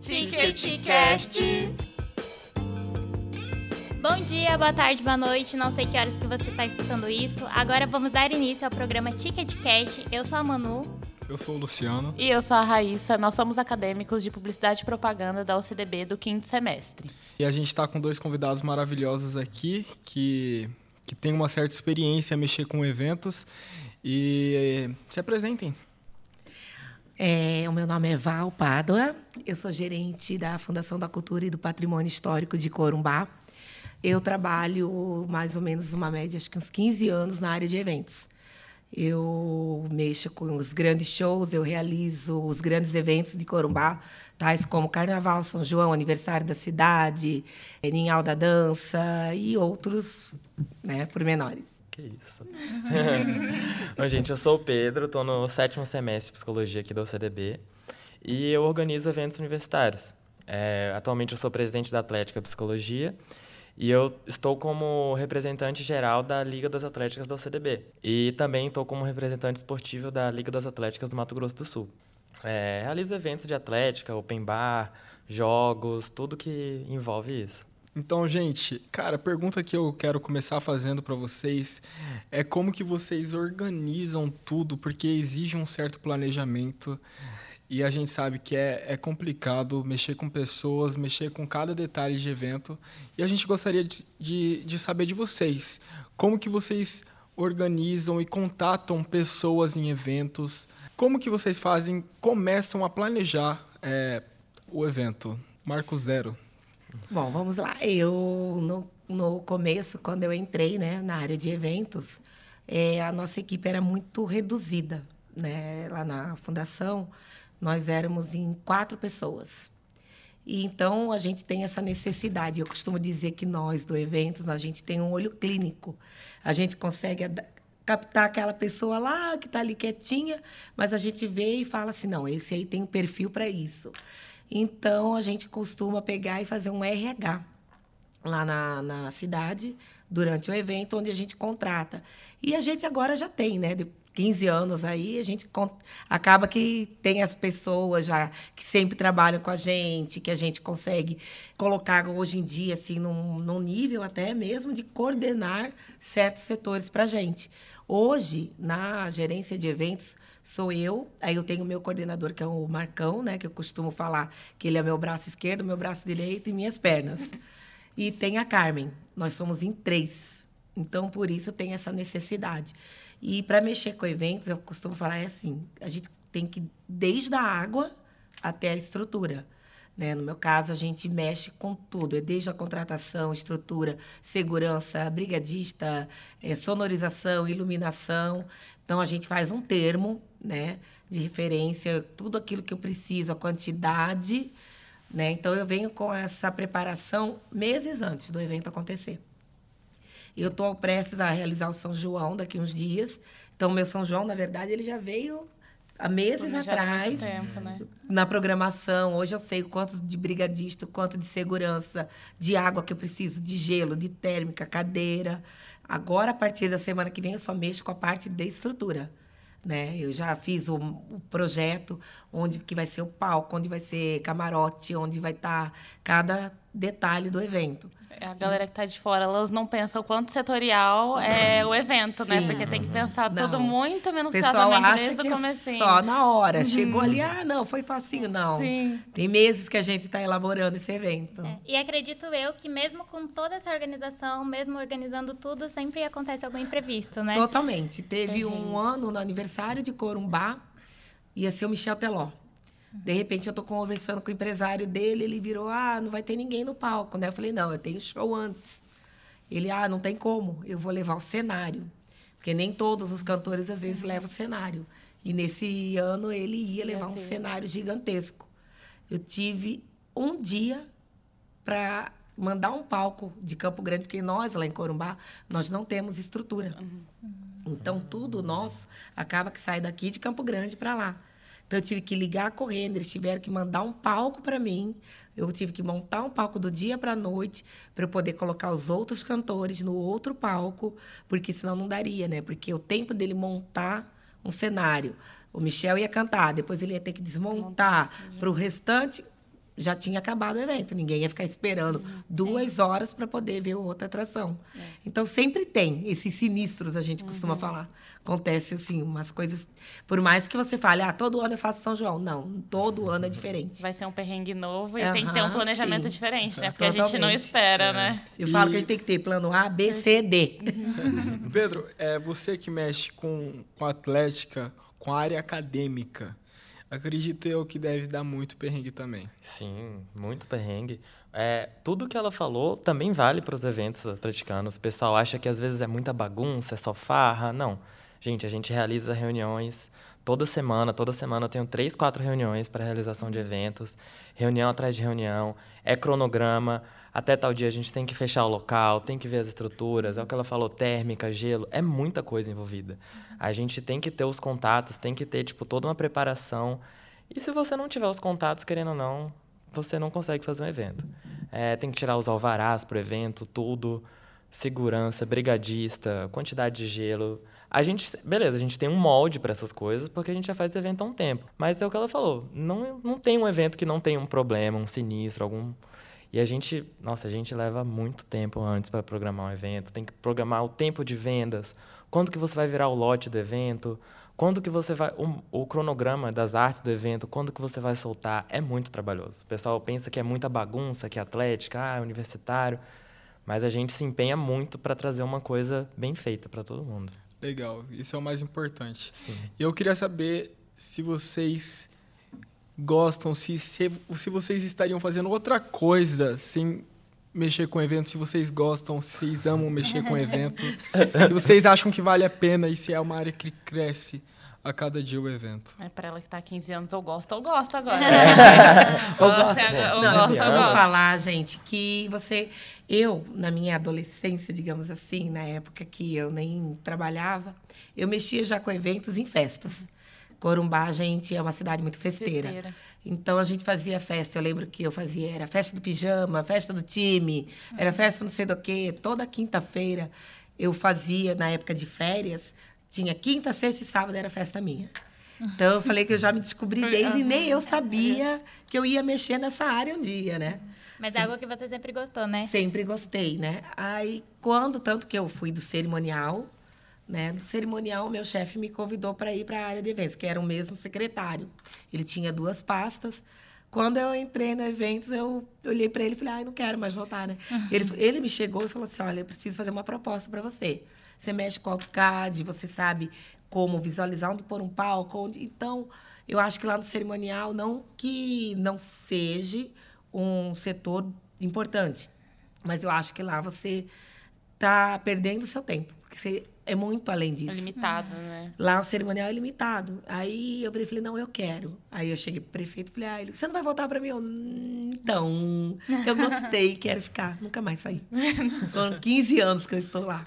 Ticketcast. Bom dia, boa tarde, boa noite. Não sei que horas que você está escutando isso. Agora vamos dar início ao programa Ticketcast. Eu sou a Manu. Eu sou o Luciano. E eu sou a Raíssa. Nós somos acadêmicos de Publicidade e Propaganda da OCDB do quinto semestre. E a gente está com dois convidados maravilhosos aqui que, que têm uma certa experiência a mexer com eventos. E se apresentem. É, o meu nome é Val Pádua, eu sou gerente da Fundação da Cultura e do Patrimônio Histórico de Corumbá. Eu trabalho mais ou menos uma média, acho que uns 15 anos na área de eventos. Eu mexo com os grandes shows, eu realizo os grandes eventos de Corumbá, tais como Carnaval, São João, aniversário da cidade, Ninhal da Dança e outros né, pormenores. Que isso. Bom, gente, eu sou o Pedro, estou no sétimo semestre de psicologia aqui da UCDB e eu organizo eventos universitários. É, atualmente eu sou presidente da Atlética Psicologia e eu estou como representante geral da Liga das Atléticas da UCDB. E também estou como representante esportivo da Liga das Atléticas do Mato Grosso do Sul. É, realizo eventos de atlética, open bar, jogos, tudo que envolve isso. Então, gente, cara, a pergunta que eu quero começar fazendo para vocês é como que vocês organizam tudo, porque exige um certo planejamento e a gente sabe que é, é complicado mexer com pessoas, mexer com cada detalhe de evento. E a gente gostaria de, de, de saber de vocês, como que vocês organizam e contatam pessoas em eventos, como que vocês fazem, começam a planejar é, o evento. Marco Zero. Bom, vamos lá. Eu, no, no começo, quando eu entrei né, na área de eventos, é, a nossa equipe era muito reduzida. Né? Lá na fundação, nós éramos em quatro pessoas. E então a gente tem essa necessidade. Eu costumo dizer que nós do eventos, a gente tem um olho clínico. A gente consegue captar aquela pessoa lá que está ali quietinha, mas a gente vê e fala assim: não, esse aí tem um perfil para isso. Então, a gente costuma pegar e fazer um RH lá na, na cidade, durante o evento, onde a gente contrata. E a gente agora já tem, né? De 15 anos aí, a gente acaba que tem as pessoas já que sempre trabalham com a gente, que a gente consegue colocar hoje em dia, assim, num, num nível até mesmo de coordenar certos setores para a gente. Hoje, na gerência de eventos, sou eu. Aí eu tenho o meu coordenador, que é o Marcão, né? Que eu costumo falar que ele é meu braço esquerdo, meu braço direito e minhas pernas. E tem a Carmen. Nós somos em três. Então, por isso, tem essa necessidade. E para mexer com eventos, eu costumo falar é assim: a gente tem que, desde a água até a estrutura. Né? No meu caso, a gente mexe com tudo, é desde a contratação, estrutura, segurança, brigadista, é, sonorização, iluminação. Então, a gente faz um termo né, de referência, tudo aquilo que eu preciso, a quantidade. Né? Então, eu venho com essa preparação meses antes do evento acontecer. Eu estou prestes a realizar o São João daqui uns dias. Então, meu São João, na verdade, ele já veio há meses atrás tempo, né? na programação. Hoje eu sei quanto de brigadista, quanto de segurança, de água que eu preciso, de gelo, de térmica, cadeira. Agora, a partir da semana que vem, eu só mexo com a parte de estrutura. Né? Eu já fiz o, o projeto onde que vai ser o palco, onde vai ser camarote, onde vai estar tá cada detalhe do evento. É, a galera que está de fora, elas não pensam o quanto setorial é o evento, né? Sim. né? Porque tem que pensar não. tudo muito minuciosamente desde o começo. Só na hora. Uhum. Chegou ali, ah, não, foi facinho. Não. Sim. Tem meses que a gente está elaborando esse evento. É. E acredito eu que mesmo com toda essa organização, mesmo organizando tudo, sempre acontece algum imprevisto, né? Totalmente. Teve um ano no aniversário de Corumbá, ia ser o Michel Teló. De repente eu tô conversando com o empresário dele, ele virou: "Ah, não vai ter ninguém no palco", né? Eu falei: "Não, eu tenho show antes". Ele: "Ah, não tem como, eu vou levar o cenário". Porque nem todos os cantores às vezes levam cenário. E nesse ano ele ia levar um cenário gigantesco. Eu tive um dia para mandar um palco de Campo Grande, porque nós lá em Corumbá, nós não temos estrutura. Uhum. Então tudo nosso acaba que sai daqui de Campo Grande para lá. Então eu tive que ligar correndo, eles tiveram que mandar um palco para mim. Eu tive que montar um palco do dia para a noite para eu poder colocar os outros cantores no outro palco, porque senão não daria, né? Porque o tempo dele montar um cenário, o Michel ia cantar, depois ele ia ter que desmontar para o restante já tinha acabado o evento. Ninguém ia ficar esperando uhum, duas sim. horas para poder ver outra atração. É. Então, sempre tem esses sinistros, a gente costuma uhum. falar. Acontece, assim, umas coisas... Por mais que você fale, ah, todo ano eu faço São João. Não, todo ano é diferente. Vai ser um perrengue novo e uhum, tem que ter um planejamento sim. diferente, né? Porque Totalmente. a gente não espera, é. né? Eu e... falo que a gente tem que ter plano A, B, C, D. Pedro, é você que mexe com, com a atlética, com a área acadêmica acredito eu que deve dar muito perrengue também. Sim, muito perrengue. É, tudo que ela falou também vale para os eventos atleticanos. O pessoal acha que às vezes é muita bagunça, é só farra. Não. Gente, a gente realiza reuniões toda semana. Toda semana eu tenho três, quatro reuniões para realização de eventos. Reunião atrás de reunião. É cronograma. Até tal dia a gente tem que fechar o local, tem que ver as estruturas. É o que ela falou, térmica, gelo. É muita coisa envolvida. A gente tem que ter os contatos, tem que ter tipo, toda uma preparação. E se você não tiver os contatos, querendo ou não, você não consegue fazer um evento. É, tem que tirar os alvarás para o evento, tudo, segurança, brigadista, quantidade de gelo. A gente, beleza, a gente tem um molde para essas coisas porque a gente já faz evento há um tempo. Mas é o que ela falou, não, não tem um evento que não tenha um problema, um sinistro, algum e a gente, nossa, a gente leva muito tempo antes para programar um evento, tem que programar o tempo de vendas, quando que você vai virar o lote do evento, quando que você vai o, o, cronograma das artes do evento, quando que você vai soltar, é muito trabalhoso. O pessoal pensa que é muita bagunça, que é atlética, ah, é universitário, mas a gente se empenha muito para trazer uma coisa bem feita para todo mundo. Legal, isso é o mais importante. Sim. Eu queria saber se vocês gostam, se, se, se vocês estariam fazendo outra coisa sem mexer com evento, se vocês gostam, se vocês amam mexer com evento, se vocês acham que vale a pena e se é uma área que cresce a cada dia o evento. É para ela que está há 15 anos, eu gosto, eu gosto agora. É. eu gosto, eu gosto, eu gosto. falar, gente, que você... Eu, na minha adolescência, digamos assim, na época que eu nem trabalhava, eu mexia já com eventos em festas. Corumbá, a gente é uma cidade muito festeira. festeira. Então a gente fazia festa. Eu lembro que eu fazia era festa do pijama, festa do time, era festa não sei do quê. Toda quinta-feira eu fazia na época de férias. Tinha quinta, sexta e sábado era festa minha. Então eu falei que eu já me descobri desde e nem eu sabia que eu ia mexer nessa área um dia, né? Mas é algo que você sempre gostou, né? Sempre gostei, né? Aí quando tanto que eu fui do cerimonial, né? No cerimonial, meu chefe me convidou para ir para a área de eventos, que era o mesmo secretário. Ele tinha duas pastas. Quando eu entrei no eventos, eu olhei para ele e falei, ah, não quero mais voltar, né? Ele, ele me chegou e falou assim, olha, eu preciso fazer uma proposta para você. Você mexe com AutoCAD, você sabe como visualizar onde pôr um palco. Onde... Então, eu acho que lá no cerimonial, não que não seja um setor importante, mas eu acho que lá você está perdendo seu tempo. Porque você é muito além disso. É limitado, né? Lá o cerimonial é limitado. Aí eu falei, não, eu quero. Aí eu cheguei pro prefeito e falei, ah, ele, você não vai voltar para mim? Eu, hum, então, eu gostei, quero ficar. Nunca mais saí. Foram 15 anos que eu estou lá,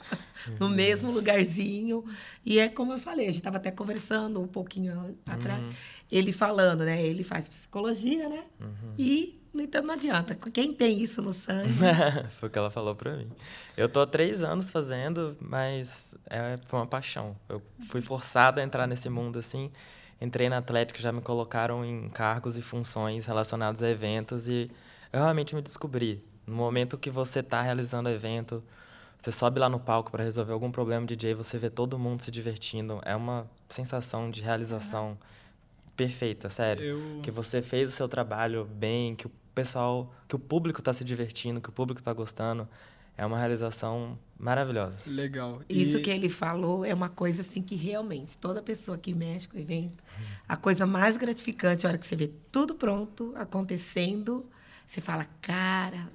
no uhum. mesmo lugarzinho. E é como eu falei, a gente estava até conversando um pouquinho atrás. Uhum. Ele falando, né? Ele faz psicologia, né? Uhum. E no entanto, não adianta. Quem tem isso no sangue? foi o que ela falou pra mim. Eu tô há três anos fazendo, mas é, foi uma paixão. Eu fui forçado a entrar nesse mundo assim. Entrei na Atlética, já me colocaram em cargos e funções relacionados a eventos e eu realmente me descobri. No momento que você está realizando o evento, você sobe lá no palco para resolver algum problema de DJ, você vê todo mundo se divertindo. É uma sensação de realização perfeita, sério. Eu... Que você fez o seu trabalho bem, que o pessoal, que o público está se divertindo, que o público está gostando. É uma realização maravilhosa. Legal. E... Isso que ele falou é uma coisa assim que realmente toda pessoa que mexe com o evento, a coisa mais gratificante, a hora que você vê tudo pronto, acontecendo, você fala, cara,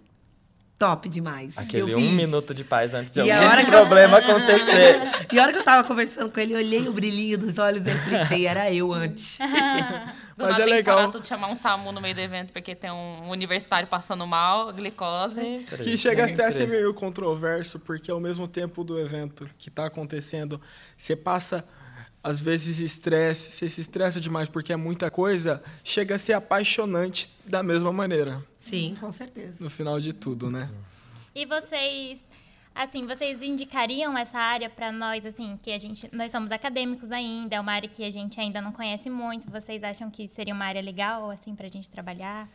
top demais. Aquele um minuto de paz antes de e algum problema eu... acontecer. e a hora que eu tava conversando com ele, eu olhei o brilhinho dos olhos dele e pensei, era eu antes. Mas é legal. tudo chamar um SAMU no meio do evento porque tem um universitário passando mal, glicose. Sempre. Que chega até a ser meio controverso, porque ao mesmo tempo do evento que está acontecendo, você passa às vezes estresse, você se estressa demais porque é muita coisa, chega a ser apaixonante da mesma maneira. Sim, com certeza. No final de tudo, né? E vocês, assim, vocês indicariam essa área para nós, assim, que a gente, nós somos acadêmicos ainda, é uma área que a gente ainda não conhece muito. Vocês acham que seria uma área legal, assim, para a gente trabalhar?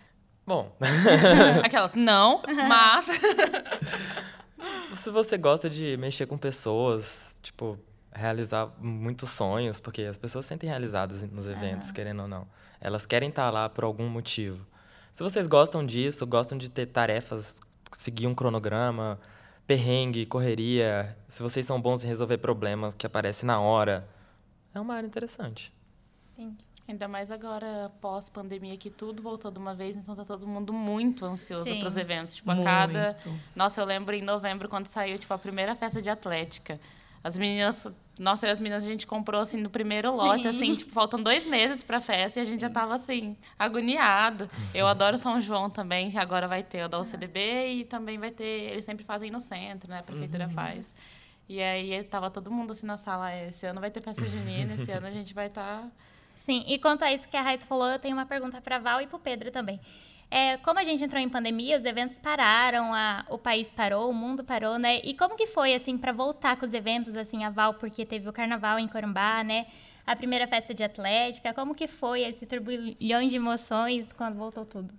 Bom. Aquelas, não, mas. Se você gosta de mexer com pessoas, tipo, realizar muitos sonhos, porque as pessoas sentem realizadas nos eventos, uhum. querendo ou não. Elas querem estar lá por algum motivo. Se vocês gostam disso, gostam de ter tarefas, seguir um cronograma, perrengue, correria, se vocês são bons em resolver problemas que aparecem na hora, é uma área interessante. Entendi. Ainda mais agora, pós-pandemia, que tudo voltou de uma vez, então tá todo mundo muito ansioso para os eventos. Tipo, a cada. Nossa, eu lembro em novembro, quando saiu tipo, a primeira festa de atlética. As meninas, nossa, as meninas a gente comprou assim no primeiro lote, Sim. assim, tipo, faltam dois meses para a festa e a gente já tava assim, agoniado. Eu adoro São João também, que agora vai ter o da UCDB e também vai ter, eles sempre fazem no centro, né? A prefeitura uhum. faz. E aí tava todo mundo assim na sala, esse ano vai ter festa junina, esse ano a gente vai estar tá... Sim, e quanto a isso que a Raíssa falou, eu tenho uma pergunta para Val e para o Pedro também. É, como a gente entrou em pandemia, os eventos pararam, a, o país parou, o mundo parou, né? E como que foi, assim, para voltar com os eventos, assim, a Val, porque teve o Carnaval em Corumbá, né? A primeira festa de Atlética, como que foi esse turbilhão de emoções quando voltou tudo?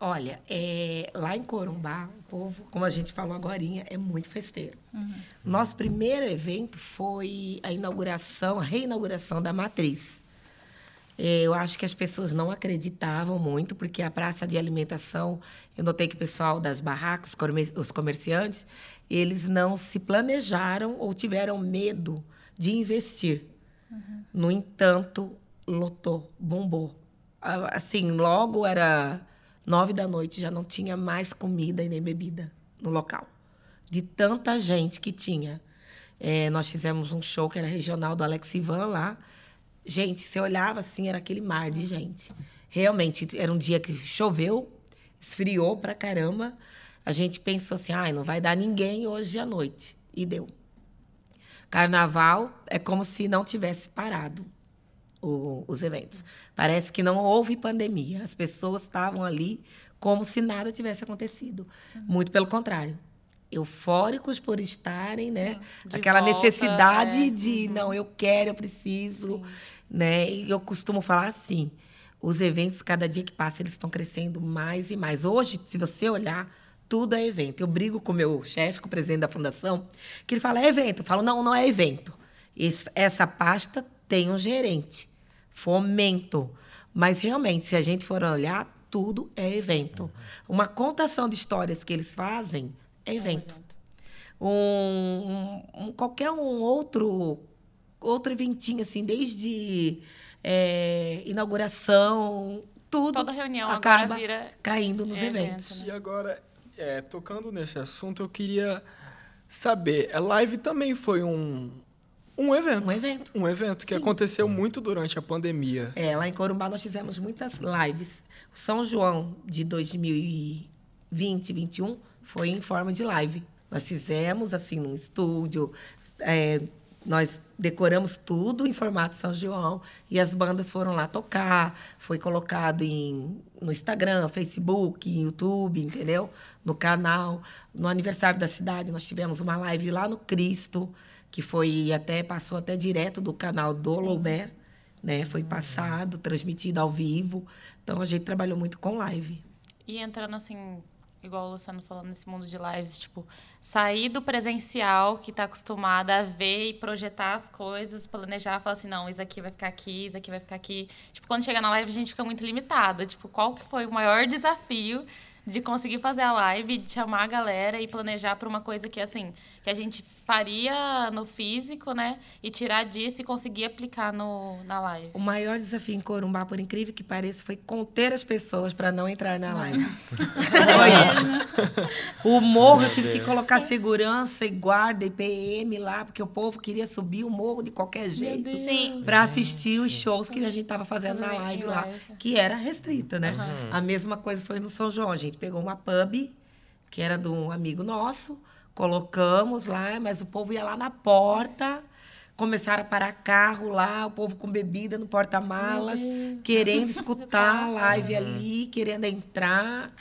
Olha, é, lá em Corumbá, o povo, como a gente falou agora, é muito festeiro. Uhum. Nosso primeiro evento foi a inauguração, a reinauguração da Matriz. É, eu acho que as pessoas não acreditavam muito, porque a praça de alimentação, eu notei que o pessoal das barracas, os comerciantes, eles não se planejaram ou tiveram medo de investir. Uhum. No entanto, lotou, bombou. Assim, logo era nove da noite, já não tinha mais comida e nem bebida no local. De tanta gente que tinha. É, nós fizemos um show que era regional do Alex Ivan lá, Gente, você olhava assim, era aquele mar de gente. Realmente, era um dia que choveu, esfriou pra caramba. A gente pensou assim, ai, não vai dar ninguém hoje à noite. E deu. Carnaval é como se não tivesse parado o, os eventos. Parece que não houve pandemia. As pessoas estavam ali como se nada tivesse acontecido. Muito pelo contrário eufóricos por estarem, né? De Aquela volta, necessidade é. de, uhum. não, eu quero, eu preciso, Sim. né? E eu costumo falar assim, os eventos, cada dia que passa, eles estão crescendo mais e mais. Hoje, se você olhar, tudo é evento. Eu brigo com o meu chefe, com o presidente da fundação, que ele fala, é evento. Eu falo, não, não é evento. Esse, essa pasta tem um gerente. Fomento. Mas, realmente, se a gente for olhar, tudo é evento. Uma contação de histórias que eles fazem é evento. Um, um, qualquer um outro outro eventinho assim, desde é, inauguração, tudo. Toda reunião acaba caindo nos evento, eventos. Né? E agora, é, tocando nesse assunto, eu queria saber, a live também foi um um evento. Um evento. Um evento que Sim. aconteceu muito durante a pandemia. É, lá em Corumbá nós fizemos muitas lives. O São João de 2020, 2021 foi em forma de live. Nós fizemos, assim, num estúdio, é, nós decoramos tudo em formato São João e as bandas foram lá tocar. Foi colocado em, no Instagram, Facebook, YouTube, entendeu? No canal. No aniversário da cidade, nós tivemos uma live lá no Cristo, que foi até passou até direto do canal do Loubé, né? Foi passado, transmitido ao vivo. Então a gente trabalhou muito com live. E entrando assim igual o Luciano falando nesse mundo de lives, tipo, sair do presencial que está acostumada a ver e projetar as coisas, planejar, falar assim, não, isso aqui vai ficar aqui, isso aqui vai ficar aqui. Tipo, quando chega na live a gente fica muito limitado. Tipo, qual que foi o maior desafio de conseguir fazer a live, de chamar a galera e planejar para uma coisa que assim, que a gente faria no físico, né? E tirar disso e conseguir aplicar no, na live. O maior desafio em Corumbá, por incrível que pareça, foi conter as pessoas para não entrar na live. foi isso. O morro, eu tive que colocar segurança e guarda e PM lá, porque o povo queria subir o morro de qualquer jeito para assistir os shows que a gente estava fazendo na live lá, que era restrita, né? Uhum. A mesma coisa foi no São João. A gente pegou uma pub, que era de um amigo nosso, Colocamos lá, mas o povo ia lá na porta, começaram a parar carro lá, o povo com bebida no porta-malas, querendo escutar a live ali, querendo entrar.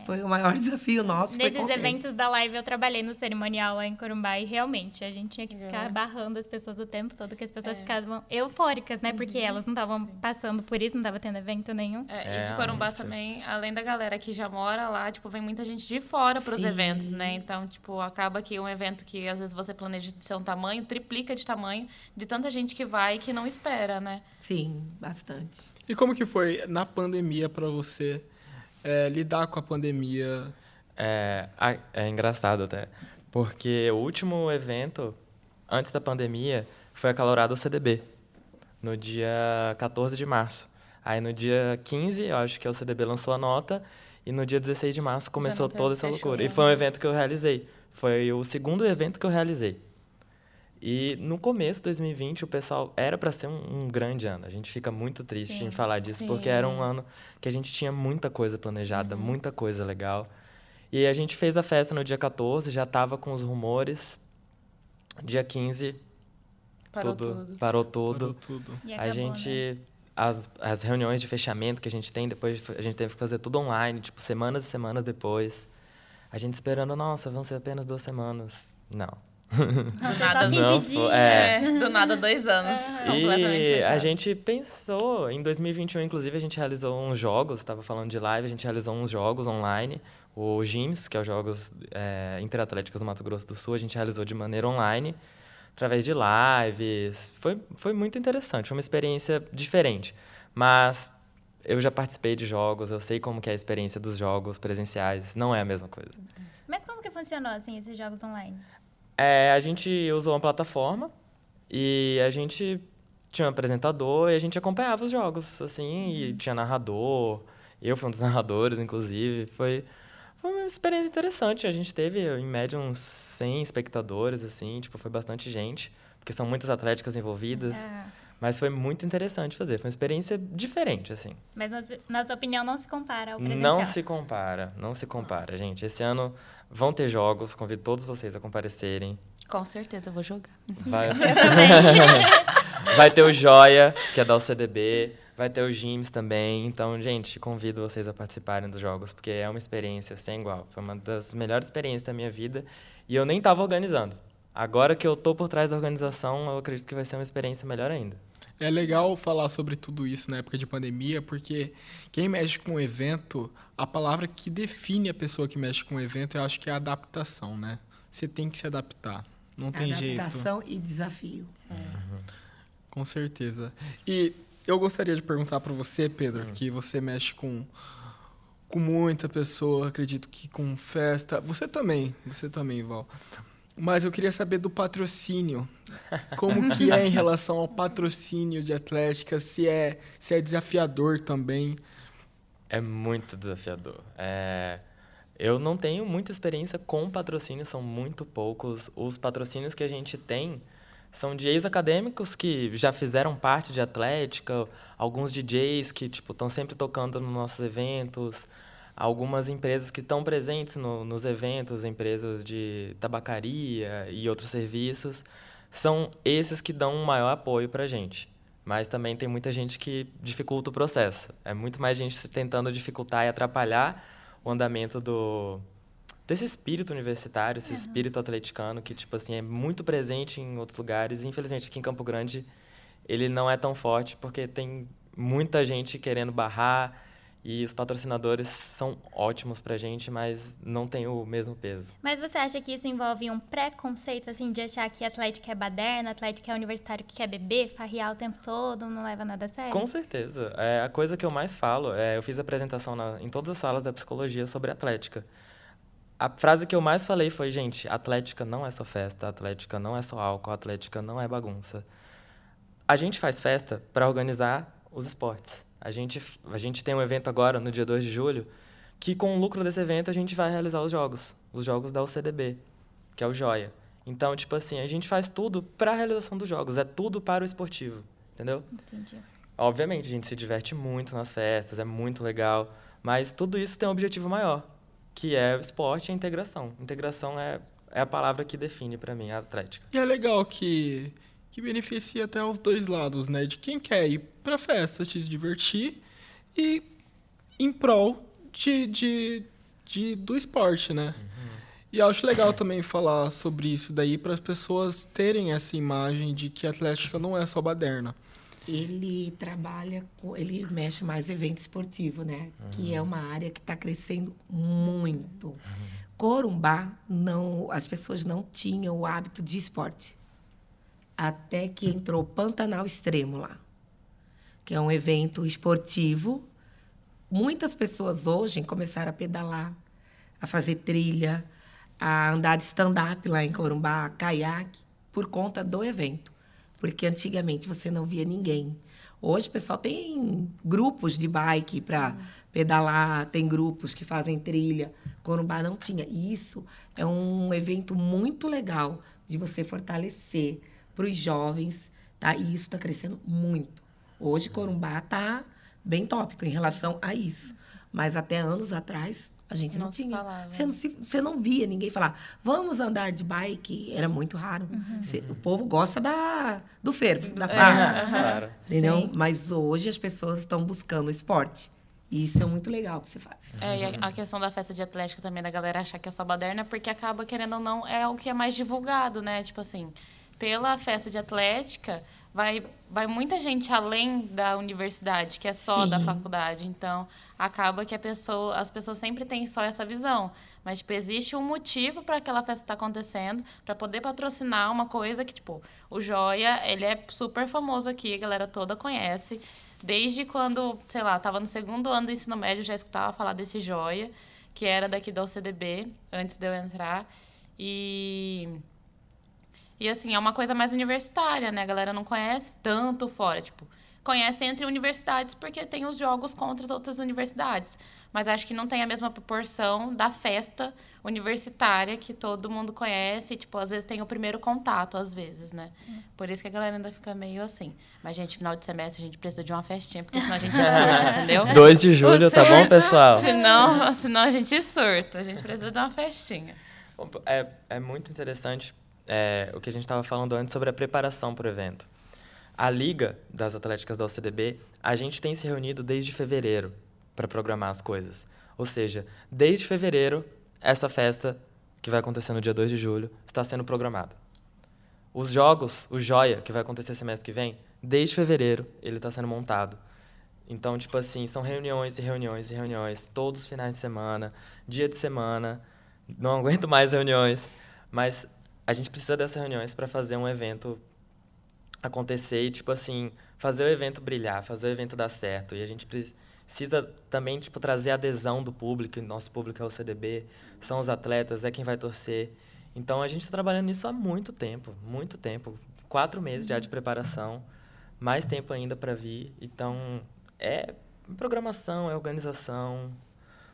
É. Foi o maior desafio nosso. Nesses eventos da live eu trabalhei no cerimonial lá em Corumbá e realmente a gente tinha que ficar é. barrando as pessoas o tempo todo, que as pessoas é. ficavam eufóricas, né? Porque uhum. elas não estavam passando por isso, não estava tendo evento nenhum. É, e de é, Corumbá isso. também, além da galera que já mora lá, tipo, vem muita gente de fora para os eventos, né? Então, tipo, acaba que um evento que às vezes você planeja de ser um tamanho, triplica de tamanho de tanta gente que vai que não espera, né? Sim, bastante. E como que foi na pandemia para você? É, lidar com a pandemia? É, é engraçado até, porque o último evento, antes da pandemia, foi acalorado o CDB, no dia 14 de março. Aí no dia 15, eu acho que o CDB lançou a nota, e no dia 16 de março começou toda essa loucura. E foi um evento que eu realizei. Foi o segundo evento que eu realizei. E no começo de 2020, o pessoal era para ser um, um, grande ano. A gente fica muito triste sim, em falar disso, sim. porque era um ano que a gente tinha muita coisa planejada, uhum. muita coisa legal. E a gente fez a festa no dia 14, já estava com os rumores. Dia 15, parou tudo, tudo. Parou tudo. Parou tudo. a acabou, gente. Né? As, as reuniões de fechamento que a gente tem, depois a gente teve que fazer tudo online, tipo, semanas e semanas depois. A gente esperando, nossa, vão ser apenas duas semanas. Não do nada, não, dias. É. é. Do nada, dois anos. É. E a gente pensou, em 2021, inclusive, a gente realizou uns jogos, estava falando de live, a gente realizou uns jogos online. O GIMS, que é os Jogos é, Interatléticos do Mato Grosso do Sul, a gente realizou de maneira online, através de lives. Foi, foi muito interessante, foi uma experiência diferente. Mas eu já participei de jogos, eu sei como que é a experiência dos jogos presenciais, não é a mesma coisa. Mas como que funcionou, assim, esses jogos online? É, a gente usou uma plataforma e a gente tinha um apresentador e a gente acompanhava os jogos, assim, e uhum. tinha narrador. Eu fui um dos narradores, inclusive. Foi, foi uma experiência interessante. A gente teve, em média, uns 100 espectadores, assim, tipo, foi bastante gente, porque são muitas atléticas envolvidas. É. Mas foi muito interessante fazer. Foi uma experiência diferente, assim. Mas, na sua opinião, não se compara ao presencial? Não se compara. Não se compara, gente. Esse ano vão ter jogos. Convido todos vocês a comparecerem. Com certeza, eu vou jogar. Vai, Vai ter o Joia, que é da UCDB. Vai ter o Gims também. Então, gente, convido vocês a participarem dos jogos, porque é uma experiência sem igual. Foi uma das melhores experiências da minha vida. E eu nem estava organizando. Agora que eu tô por trás da organização, eu acredito que vai ser uma experiência melhor ainda. É legal falar sobre tudo isso na época de pandemia, porque quem mexe com o evento, a palavra que define a pessoa que mexe com o evento, eu acho que é adaptação, né? Você tem que se adaptar. Não tem adaptação jeito. Adaptação e desafio. É. Uhum. Com certeza. E eu gostaria de perguntar para você, Pedro, uhum. que você mexe com com muita pessoa, acredito que com festa. Você também, você também, Val. Mas eu queria saber do patrocínio. Como que é em relação ao patrocínio de Atlética? Se é, se é desafiador também? É muito desafiador. É... Eu não tenho muita experiência com patrocínio, são muito poucos. Os patrocínios que a gente tem são de ex-acadêmicos que já fizeram parte de Atlética, alguns DJs que tipo estão sempre tocando nos nossos eventos, algumas empresas que estão presentes no, nos eventos, empresas de tabacaria e outros serviços, são esses que dão um maior apoio para a gente. Mas também tem muita gente que dificulta o processo. É muito mais gente tentando dificultar e atrapalhar o andamento do desse espírito universitário, esse uhum. espírito atleticano que tipo assim é muito presente em outros lugares. E, infelizmente aqui em Campo Grande ele não é tão forte porque tem muita gente querendo barrar e os patrocinadores são ótimos pra gente, mas não tem o mesmo peso. Mas você acha que isso envolve um preconceito, assim, de achar que Atlético é baderna, Atlético é universitário que quer beber, farrear o tempo todo, não leva nada a sério? Com certeza. É, a coisa que eu mais falo, é, eu fiz apresentação na, em todas as salas da psicologia sobre Atlética. A frase que eu mais falei foi, gente, Atlética não é só festa, Atlética não é só álcool, Atlética não é bagunça. A gente faz festa para organizar os esportes. A gente, a gente tem um evento agora, no dia 2 de julho, que com o lucro desse evento a gente vai realizar os jogos. Os jogos da UCDB, que é o Joia. Então, tipo assim, a gente faz tudo para a realização dos jogos. É tudo para o esportivo, entendeu? Entendi. Obviamente, a gente se diverte muito nas festas, é muito legal. Mas tudo isso tem um objetivo maior, que é o esporte e a integração. Integração é, é a palavra que define para mim a atlética. E é legal que que beneficia até os dois lados, né? De quem quer ir para festa, se divertir e em prol de, de, de, do esporte, né? Uhum. E acho legal também falar sobre isso daí para as pessoas terem essa imagem de que a Atlética não é só baderna. Ele trabalha, com, ele mexe mais evento esportivo, né? Uhum. Que é uma área que está crescendo muito. Uhum. Corumbá, não, as pessoas não tinham o hábito de esporte. Até que entrou Pantanal Extremo lá, que é um evento esportivo. Muitas pessoas hoje começaram a pedalar, a fazer trilha, a andar de stand-up lá em Corumbá, caiaque, por conta do evento. Porque antigamente você não via ninguém. Hoje o pessoal tem grupos de bike para pedalar, tem grupos que fazem trilha. Corumbá não tinha. E isso é um evento muito legal de você fortalecer para os jovens, tá? E isso está crescendo muito. Hoje Corumbá está bem tópico em relação a isso. Mas até anos atrás a gente não, não tinha. Você não, você não via ninguém falar, vamos andar de bike. Era muito raro. Uhum. Você, o povo gosta da, do fervo, da farra. É, claro. Entendeu? Sim. Mas hoje as pessoas estão buscando esporte. E isso é muito legal que você faz. É, e a, a questão da festa de atlética também, da galera achar que é só baderna, porque acaba, querendo ou não, é o que é mais divulgado, né? Tipo assim, pela festa de atlética, vai, vai muita gente além da universidade, que é só Sim. da faculdade. Então, acaba que a pessoa, as pessoas sempre têm só essa visão. Mas, tipo, existe um motivo para aquela festa estar tá acontecendo, para poder patrocinar uma coisa que, tipo, o Joia, ele é super famoso aqui, a galera toda conhece. Desde quando, sei lá, estava no segundo ano do ensino médio, já escutava falar desse Joia, que era daqui da UCDB, antes de eu entrar. E e assim, é uma coisa mais universitária, né? A galera não conhece tanto fora, tipo, conhece entre universidades porque tem os jogos contra as outras universidades. Mas acho que não tem a mesma proporção da festa universitária que todo mundo conhece. E, tipo, às vezes tem o primeiro contato, às vezes, né? Por isso que a galera ainda fica meio assim. Mas, gente, final de semestre a gente precisa de uma festinha, porque senão a gente surta, entendeu? 2 de julho, tá bom, pessoal? Senão, senão a gente surta. A gente precisa de uma festinha. É, é muito interessante é, o que a gente estava falando antes sobre a preparação para o evento. A Liga das Atléticas da OCDB, a gente tem se reunido desde fevereiro para programar as coisas. Ou seja, desde fevereiro, essa festa, que vai acontecer no dia 2 de julho, está sendo programada. Os jogos, o Joia, que vai acontecer semestre que vem, desde fevereiro, ele está sendo montado. Então, tipo assim, são reuniões e reuniões e reuniões, todos os finais de semana, dia de semana. Não aguento mais reuniões. Mas a gente precisa dessas reuniões para fazer um evento acontecer e, tipo assim, fazer o evento brilhar, fazer o evento dar certo. E a gente precisa também, tipo, trazer a adesão do público. Nosso público é o CDB, são os atletas, é quem vai torcer. Então, a gente está trabalhando nisso há muito tempo, muito tempo. Quatro meses já de preparação, mais tempo ainda para vir. Então, é programação, é organização,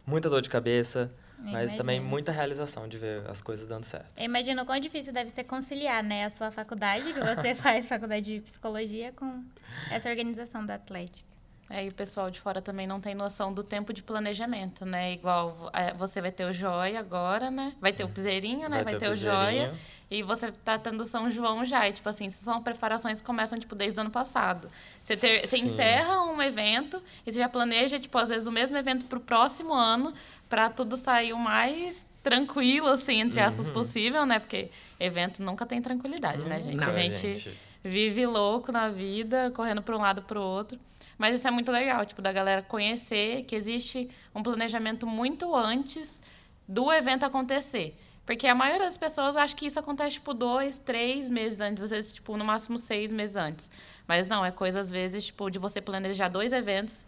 muita dor de cabeça. Mas imagino. também muita realização de ver as coisas dando certo. Eu imagino o quão difícil deve ser conciliar, né, a sua faculdade, que você faz faculdade de psicologia, com essa organização da Atlética. É, e o pessoal de fora também não tem noção do tempo de planejamento, né? Igual é, você vai ter o Joia agora, né? Vai ter o Piseirinho, né? Vai, vai ter, o, Joia. E você tá tendo São João já. E, tipo assim, são preparações que começam, tipo, desde o ano passado. Você, ter, você encerra um evento e você já planeja, tipo, às vezes o mesmo evento para o próximo ano para tudo sair o mais tranquilo, assim, entre aspas, uhum. possível, né? Porque evento nunca tem tranquilidade, né, gente? Não, a gente, gente, vive louco na vida, correndo para um lado para o outro. Mas isso é muito legal, tipo, da galera conhecer que existe um planejamento muito antes do evento acontecer. Porque a maioria das pessoas acha que isso acontece, tipo, dois, três meses antes, às vezes, tipo, no máximo seis meses antes. Mas não, é coisa, às vezes, tipo, de você planejar dois eventos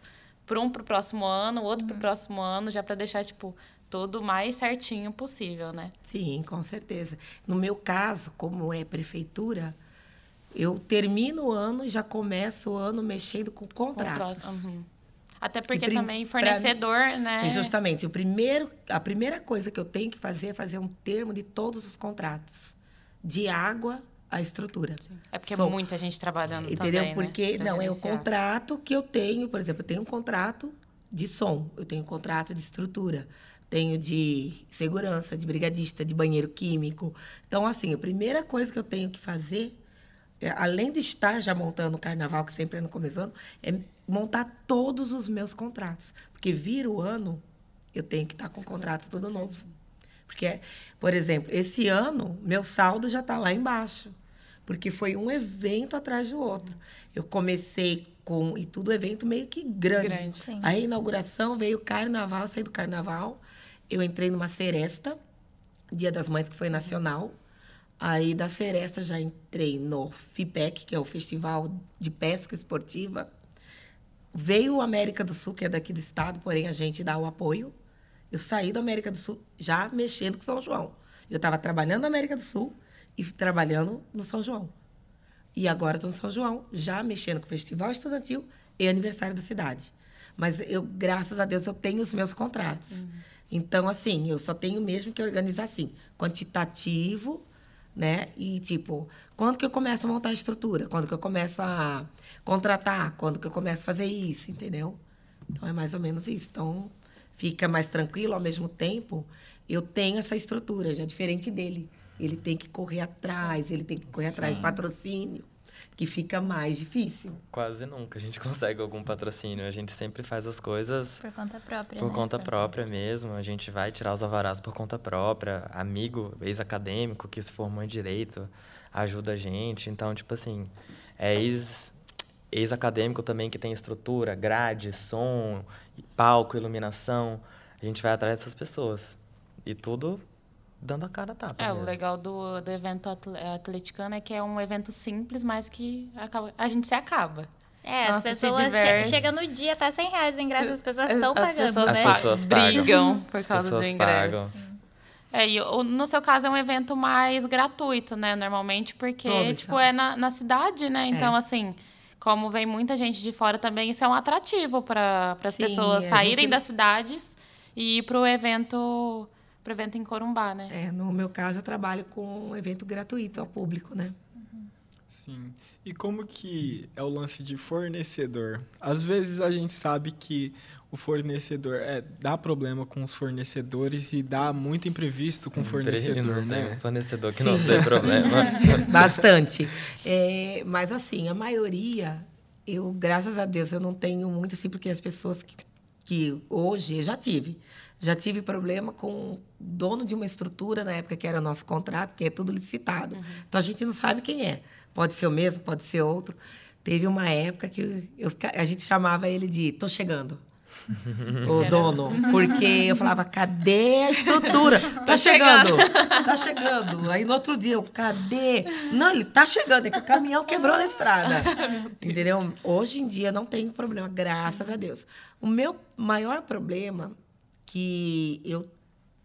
para um para o próximo ano, outro uhum. para o próximo ano, já para deixar, tipo, tudo mais certinho possível, né? Sim, com certeza. No meu caso, como é prefeitura, eu termino o ano e já começo o ano mexendo com contratos. Uhum. Até porque também fornecedor, né? Justamente. O primeiro, a primeira coisa que eu tenho que fazer é fazer um termo de todos os contratos. De água a estrutura. Sim. É porque é muita gente trabalhando entendeu? também, Porque, né? não, é o contrato que eu tenho, por exemplo, eu tenho um contrato de som, eu tenho um contrato de estrutura, tenho de segurança, de brigadista, de banheiro químico. Então, assim, a primeira coisa que eu tenho que fazer é, além de estar já montando o carnaval, que sempre é no começo do ano, é montar todos os meus contratos. Porque vira o ano, eu tenho que estar com o contrato tudo novo. Porque, por exemplo, esse ano, meu saldo já está lá embaixo. Porque foi um evento atrás do outro. Eu comecei com. E tudo evento meio que grande. grande. A inauguração veio o carnaval, saí do carnaval. Eu entrei numa seresta, Dia das Mães, que foi nacional. Aí da Seresta já entrei no FIPEC, que é o Festival de Pesca Esportiva. Veio o América do Sul, que é daqui do estado, porém a gente dá o apoio. Eu saí da América do Sul já mexendo com São João. Eu estava trabalhando na América do Sul e trabalhando no São João. E agora estou no São João, já mexendo com o Festival Estudantil e aniversário da cidade. Mas eu, graças a Deus, eu tenho os meus contratos. Uhum. Então, assim, eu só tenho mesmo que organizar assim, quantitativo, né? E tipo, quando que eu começo a montar a estrutura? Quando que eu começo a contratar? Quando que eu começo a fazer isso, entendeu? Então é mais ou menos isso. Então, fica mais tranquilo ao mesmo tempo, eu tenho essa estrutura, já diferente dele. Ele tem que correr atrás, ele tem que correr Sim. atrás de patrocínio que fica mais difícil. Quase nunca a gente consegue algum patrocínio. A gente sempre faz as coisas por conta própria. Por né? conta própria mesmo. A gente vai tirar os alvarás por conta própria. Amigo, ex-acadêmico que se formou em direito ajuda a gente. Então, tipo assim, é ex ex-acadêmico também que tem estrutura, grade, som, palco, iluminação. A gente vai atrás dessas pessoas. E tudo dando a cara a tapa. É, mesmo. o legal do, do evento atleticano é que é um evento simples, mas que acaba, a gente se acaba. É, Nossa, as pessoas che chegam no dia, tá 100 reais o ingresso, as pessoas estão pagando, pessoas né? As pessoas brigam por causa do ingresso. Pagam. É, e no seu caso é um evento mais gratuito, né? Normalmente, porque, tipo, é na, na cidade, né? Então, é. assim, como vem muita gente de fora também, isso é um atrativo para as pessoas saírem gente... das cidades e ir para o evento para o evento em Corumbá, né? É, no meu caso, eu trabalho com um evento gratuito ao público, né? Sim. E como que é o lance de fornecedor? Às vezes a gente sabe que o fornecedor é, dá problema com os fornecedores e dá muito imprevisto com o fornecedor, né? Um fornecedor que não tem problema. Bastante. É, mas assim, a maioria, eu, graças a Deus, eu não tenho muito assim, porque as pessoas que, que hoje eu já tive já tive problema com o dono de uma estrutura, na época que era nosso contrato, que é tudo licitado. Uhum. Então a gente não sabe quem é. Pode ser o mesmo, pode ser outro. Teve uma época que eu, a gente chamava ele de tô chegando. O dono, porque eu falava, cadê a estrutura? Tá chegando, tá chegando. Aí no outro dia, eu, cadê? Não, ele tá chegando, é que o caminhão quebrou na estrada. Entendeu? Hoje em dia não tem problema, graças a Deus. O meu maior problema que eu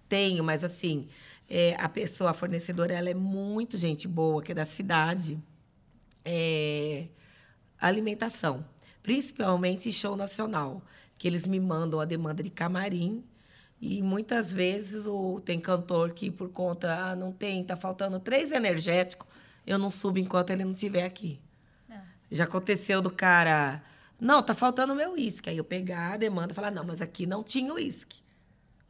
tenho, mas assim, é, a pessoa, a fornecedora, ela é muito gente boa, que é da cidade. É, alimentação, principalmente show nacional, que eles me mandam a demanda de camarim. E muitas vezes o, tem cantor que, por conta, ah, não tem, tá faltando três energéticos, eu não subo enquanto ele não estiver aqui. É. Já aconteceu do cara, não, tá faltando meu uísque. Aí eu pegar a demanda e falar, não, mas aqui não tinha uísque.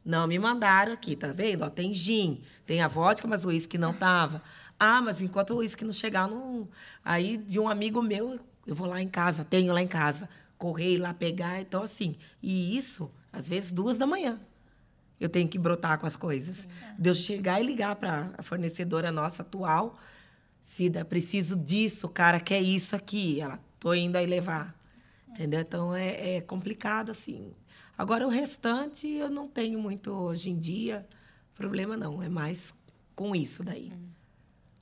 Não me mandaram aqui, tá vendo? Ó, tem gin, tem a vodka, mas o uísque não tava. Ah, mas enquanto o uísque não chegar, não. Aí de um amigo meu, eu vou lá em casa, tenho lá em casa, correr lá pegar, então assim. E isso, às vezes, duas da manhã. Eu tenho que brotar com as coisas. De eu chegar e ligar para a fornecedora nossa atual, Cida, preciso disso, cara, quer isso aqui. Ela, tô indo aí levar. Entendeu? Então é, é complicado, assim. Agora, o restante, eu não tenho muito hoje em dia problema, não. É mais com isso daí. Hum.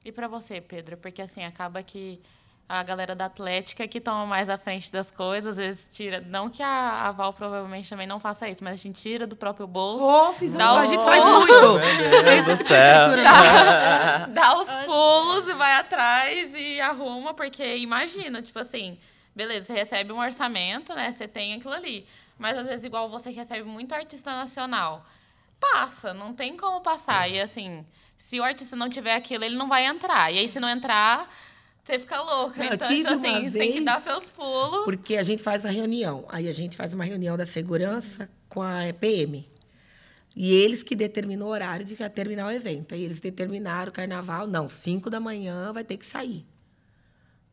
E para você, Pedro? Porque, assim, acaba que a galera da Atlética que toma mais à frente das coisas, às vezes tira. Não que a, a Val provavelmente também não faça isso, mas a gente tira do próprio bolso. Oh, fiz dá um... A gente faz muito! Meu Deus do céu! Dá, dá os pulos e vai atrás e arruma, porque imagina, tipo assim, beleza, você recebe um orçamento, né? Você tem aquilo ali. Mas às vezes, igual você recebe muito artista nacional, passa, não tem como passar. E assim, se o artista não tiver aquilo, ele não vai entrar. E aí, se não entrar, você fica louca. Não, então, tipo assim, você tem que dar seus pulos. Porque a gente faz a reunião. Aí a gente faz uma reunião da segurança com a EPM. E eles que determinam o horário de terminar o evento. Aí eles determinaram o carnaval, não, 5 da manhã vai ter que sair.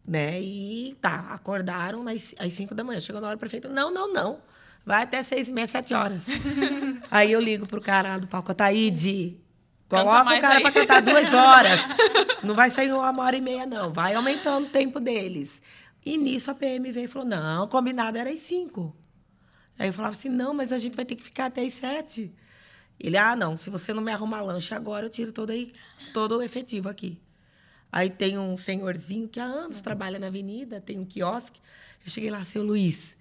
Né? E tá, acordaram às 5 da manhã. Chegou na hora, o prefeito, não, não, não vai até seis e meia, sete horas. aí eu ligo pro cara do palco, Taíde, coloca o cara para cantar duas horas. Não vai sair uma hora e meia, não. Vai aumentando o tempo deles. E nisso a PM veio e falou: não, combinado era às cinco. Aí eu falava assim: não, mas a gente vai ter que ficar até às sete. Ele, ah, não, se você não me arrumar lanche agora, eu tiro todo, aí, todo o efetivo aqui. Aí tem um senhorzinho que há anos trabalha na avenida, tem um quiosque. Eu cheguei lá, seu Luiz,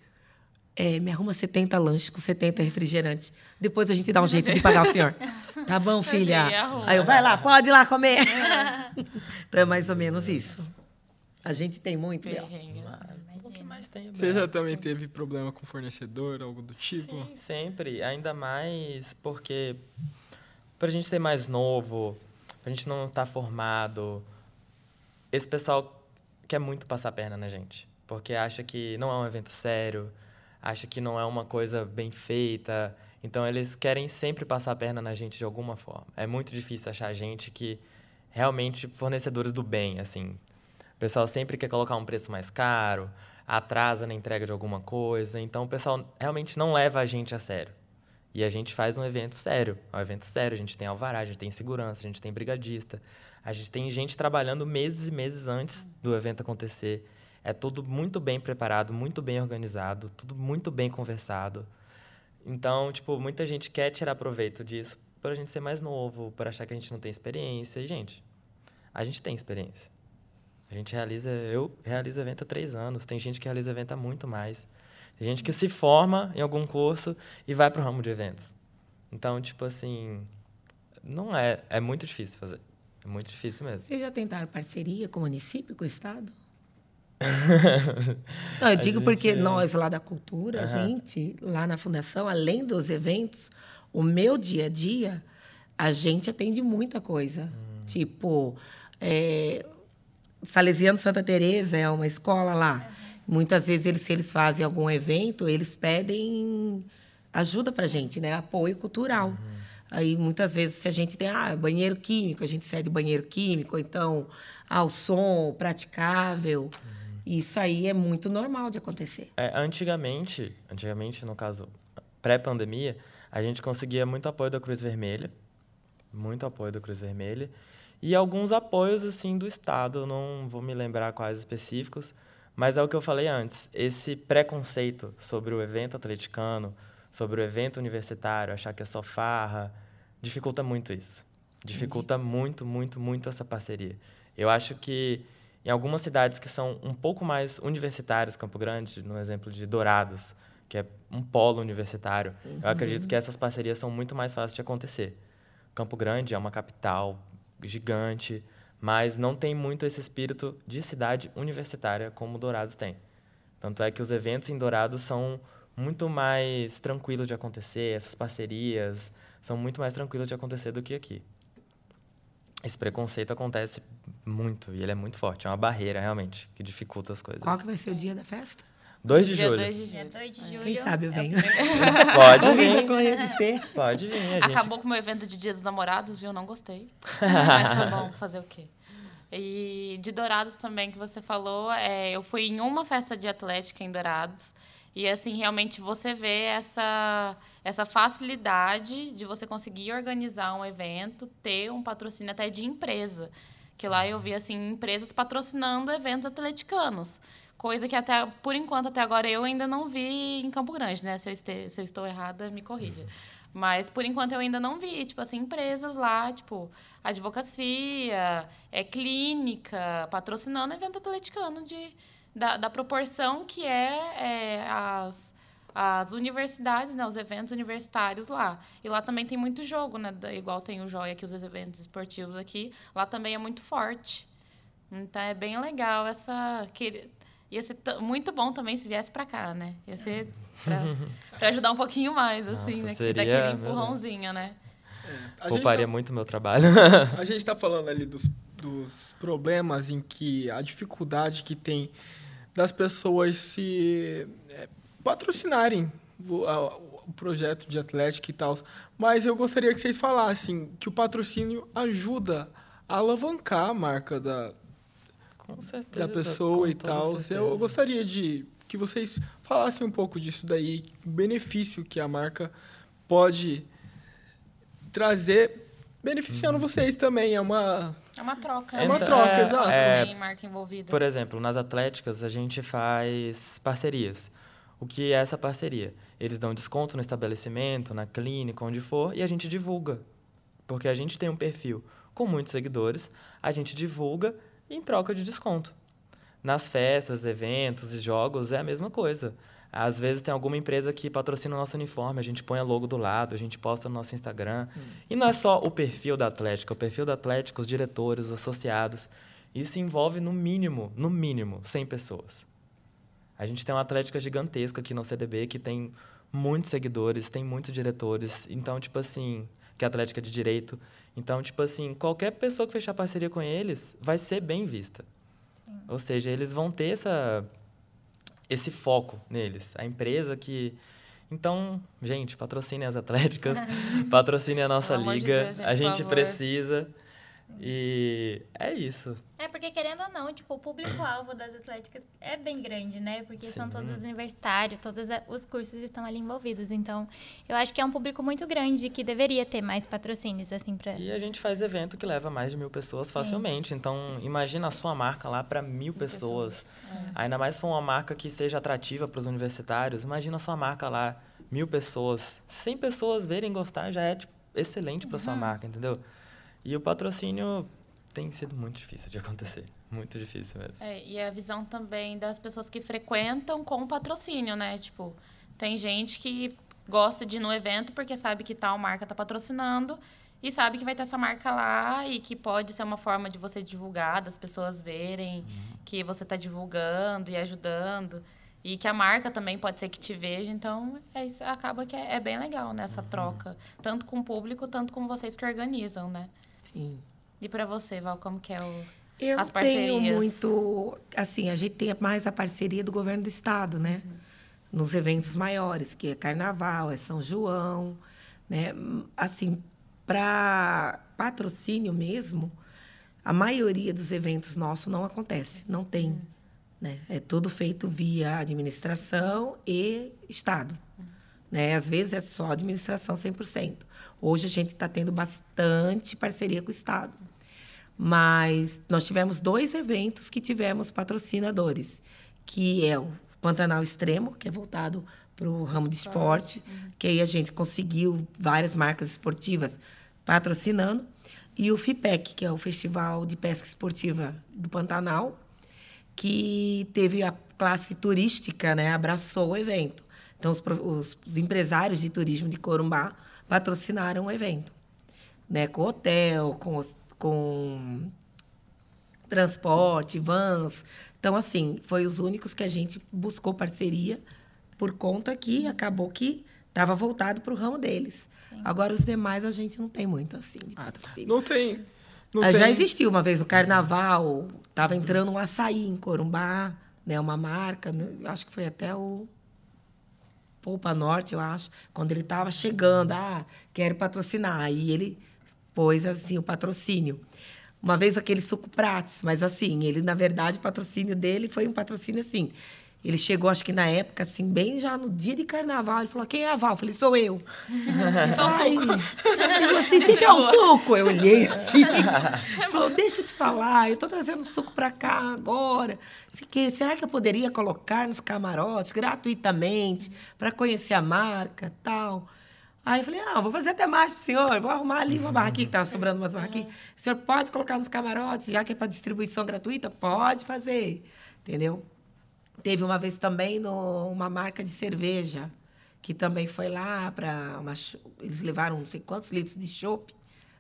é, me arruma 70 lanches com 70 refrigerantes. Depois a gente dá um jeito de pagar o senhor. Tá bom, filha? Aí eu, vai lá, pode ir lá comer. então é mais ou menos isso. A gente tem muito, Bel. O que mais tem, Você já também teve problema com fornecedor, algo do tipo? Sim, sempre. Ainda mais porque pra gente ser mais novo, pra gente não estar tá formado, esse pessoal quer muito passar a perna na gente. Porque acha que não é um evento sério, acha que não é uma coisa bem feita. Então, eles querem sempre passar a perna na gente de alguma forma. É muito difícil achar gente que realmente fornecedores do bem, assim. O pessoal sempre quer colocar um preço mais caro, atrasa na entrega de alguma coisa. Então, o pessoal realmente não leva a gente a sério. E a gente faz um evento sério. É um evento sério. A gente tem alvará, a gente tem segurança, a gente tem brigadista. A gente tem gente trabalhando meses e meses antes do evento acontecer. É tudo muito bem preparado, muito bem organizado, tudo muito bem conversado. Então, tipo, muita gente quer tirar proveito disso por a gente ser mais novo, por achar que a gente não tem experiência. E, gente, a gente tem experiência. A gente realiza, eu realizo evento há três anos, tem gente que realiza evento há muito mais. Tem gente que se forma em algum curso e vai para o ramo de eventos. Então, tipo assim, não é, é muito difícil fazer. É muito difícil mesmo. Vocês já tentaram parceria com o município, com o Estado? Não, eu digo porque é... nós lá da cultura, uhum. a gente, lá na fundação, além dos eventos, o meu dia a dia, a gente atende muita coisa. Hum. Tipo, é, Salesiano Santa Teresa é uma escola lá. Uhum. Muitas vezes, eles, se eles fazem algum evento, eles pedem ajuda para gente, né? Apoio cultural. Uhum. Aí, muitas vezes, se a gente tem ah, banheiro químico, a gente cede banheiro químico, ou então ah, o som praticável. Uhum. Isso aí é muito normal de acontecer. É, antigamente, antigamente, no caso, pré-pandemia, a gente conseguia muito apoio da Cruz Vermelha, muito apoio da Cruz Vermelha, e alguns apoios, assim, do Estado, não vou me lembrar quais específicos, mas é o que eu falei antes, esse preconceito sobre o evento atleticano, sobre o evento universitário, achar que é só farra, dificulta muito isso. Dificulta Entendi. muito, muito, muito essa parceria. Eu acho que em algumas cidades que são um pouco mais universitárias, Campo Grande, no exemplo de Dourados, que é um polo universitário, uhum. eu acredito que essas parcerias são muito mais fáceis de acontecer. Campo Grande é uma capital gigante, mas não tem muito esse espírito de cidade universitária como Dourados tem. Tanto é que os eventos em Dourados são muito mais tranquilo de acontecer, essas parcerias são muito mais tranquilas de acontecer do que aqui. Esse preconceito acontece muito e ele é muito forte, é uma barreira realmente que dificulta as coisas. Qual que vai ser o dia da festa? 2 de dia julho. 2 de julho. 2 de julho. Quem sabe eu venho. Pode vir. Pode vir. Gente... Acabou com o meu evento de Dia dos Namorados, viu? Não gostei. Mas tá bom, fazer o quê? E de Dourados também, que você falou, é, eu fui em uma festa de atlética em Dourados. E assim, realmente você vê essa, essa facilidade de você conseguir organizar um evento, ter um patrocínio até de empresa. Que lá eu vi assim, empresas patrocinando eventos atleticanos. Coisa que até, por enquanto, até agora, eu ainda não vi em Campo Grande, né? Se eu, este, se eu estou errada, me corrija. Mas, por enquanto, eu ainda não vi, tipo assim, empresas lá, tipo, advocacia, é, clínica, patrocinando evento atleticano de, da, da proporção que é, é, as, as universidades, né, os eventos universitários lá. E lá também tem muito jogo, né? Igual tem o Joia aqui, os eventos esportivos aqui. Lá também é muito forte. Então é bem legal essa. Que, ia ser muito bom também se viesse para cá, né? Ia ser para ajudar um pouquinho mais, assim, Nossa, né? Seria, daquele empurrãozinho, né? É, Pouparia tá, muito meu trabalho. a gente está falando ali dos, dos problemas em que a dificuldade que tem das pessoas se é, patrocinarem o, o, projeto de Atlético e tal. Mas eu gostaria que vocês falassem que o patrocínio ajuda a alavancar a marca da, certeza, da pessoa e tal. Eu gostaria de que vocês falassem um pouco disso daí, o benefício que a marca pode trazer, beneficiando uhum. vocês também. É uma. É uma troca. É uma troca, é, exato. É, Tem marca envolvida. Por exemplo, nas atléticas a gente faz parcerias. O que é essa parceria? Eles dão desconto no estabelecimento, na clínica, onde for, e a gente divulga. Porque a gente tem um perfil com muitos seguidores, a gente divulga em troca de desconto. Nas festas, eventos e jogos é a mesma coisa. Às vezes tem alguma empresa que patrocina o nosso uniforme, a gente põe a logo do lado, a gente posta no nosso Instagram. Hum. E não é só o perfil da Atlética, o perfil da Atlética, os diretores, os associados. Isso envolve no mínimo, no mínimo, 100 pessoas. A gente tem uma Atlética gigantesca aqui no CDB que tem muitos seguidores, tem muitos diretores. Então, tipo assim, que é Atlética de Direito. Então, tipo assim, qualquer pessoa que fechar parceria com eles vai ser bem vista. Sim. Ou seja, eles vão ter essa, esse foco neles. A empresa que. Então, gente, patrocine as atléticas, patrocine a nossa liga. De Deus, gente, a gente precisa. E é isso. É, porque querendo ou não, tipo, o público-alvo das atléticas é bem grande, né? Porque Sim. são todos os universitários, todos os cursos estão ali envolvidos. Então, eu acho que é um público muito grande que deveria ter mais patrocínios, assim, pra... E a gente faz evento que leva mais de mil pessoas facilmente. Sim. Então, imagina a sua marca lá para mil, mil, pessoas. pessoas. Ainda mais se for uma marca que seja atrativa para os universitários. Imagina a sua marca lá, mil pessoas. Cem pessoas verem gostar já é, tipo, excelente para uhum. sua marca, entendeu? E o patrocínio tem sido muito difícil de acontecer. Muito difícil mesmo. É, e a visão também das pessoas que frequentam com o patrocínio, né? Tipo, tem gente que gosta de ir no evento porque sabe que tal marca está patrocinando e sabe que vai ter essa marca lá e que pode ser uma forma de você divulgar, das pessoas verem uhum. que você está divulgando e ajudando. E que a marca também pode ser que te veja. Então, é, acaba que é, é bem legal nessa né, uhum. troca. Tanto com o público, tanto com vocês que organizam, né? Sim. E para você, Val, como que é o, Eu as parcerias? tenho muito... Assim, a gente tem mais a parceria do governo do estado, né? Uhum. Nos eventos maiores, que é Carnaval, é São João, né? Assim, para patrocínio mesmo, a maioria dos eventos nossos não acontece, não tem. Uhum. Né? É tudo feito via administração e Estado. Né? Às vezes é só administração 100%. Hoje a gente está tendo bastante parceria com o Estado. Mas nós tivemos dois eventos que tivemos patrocinadores, que é o Pantanal Extremo, que é voltado para o ramo de esporte, uhum. que aí a gente conseguiu várias marcas esportivas patrocinando, e o FIPEC, que é o Festival de Pesca Esportiva do Pantanal, que teve a classe turística, né, abraçou o evento. Então, os, os, os empresários de turismo de Corumbá patrocinaram o evento, né? com hotel, com, com transporte, vans. Então, assim, foi os únicos que a gente buscou parceria por conta que acabou que estava voltado para o ramo deles. Sim. Agora, os demais a gente não tem muito assim. Ah, tá. não tem. Ah, Já existiu uma vez no carnaval, estava entrando um açaí em Corumbá, né, uma marca, né, acho que foi até o Poupa Norte, eu acho, quando ele estava chegando, ah, quero patrocinar. Aí ele pôs assim o patrocínio. Uma vez aquele suco Prates, mas assim, ele, na verdade, o patrocínio dele foi um patrocínio assim. Ele chegou, acho que na época, assim, bem já no dia de carnaval. Ele falou: quem é a Val? Eu falei: sou eu. Ai, suco. Ele falou assim: você quer um suco? Eu olhei assim. Ele falou: deixa eu te falar, eu estou trazendo suco para cá agora. Será que eu poderia colocar nos camarotes gratuitamente para conhecer a marca tal? Aí eu falei, ah, vou fazer até mais pro senhor, vou arrumar ali uma barraquinha que estava sobrando umas barraquinhas. O senhor pode colocar nos camarotes, já que é para distribuição gratuita? Pode fazer, entendeu? Teve uma vez também no, uma marca de cerveja, que também foi lá para. Eles levaram não sei quantos litros de chopp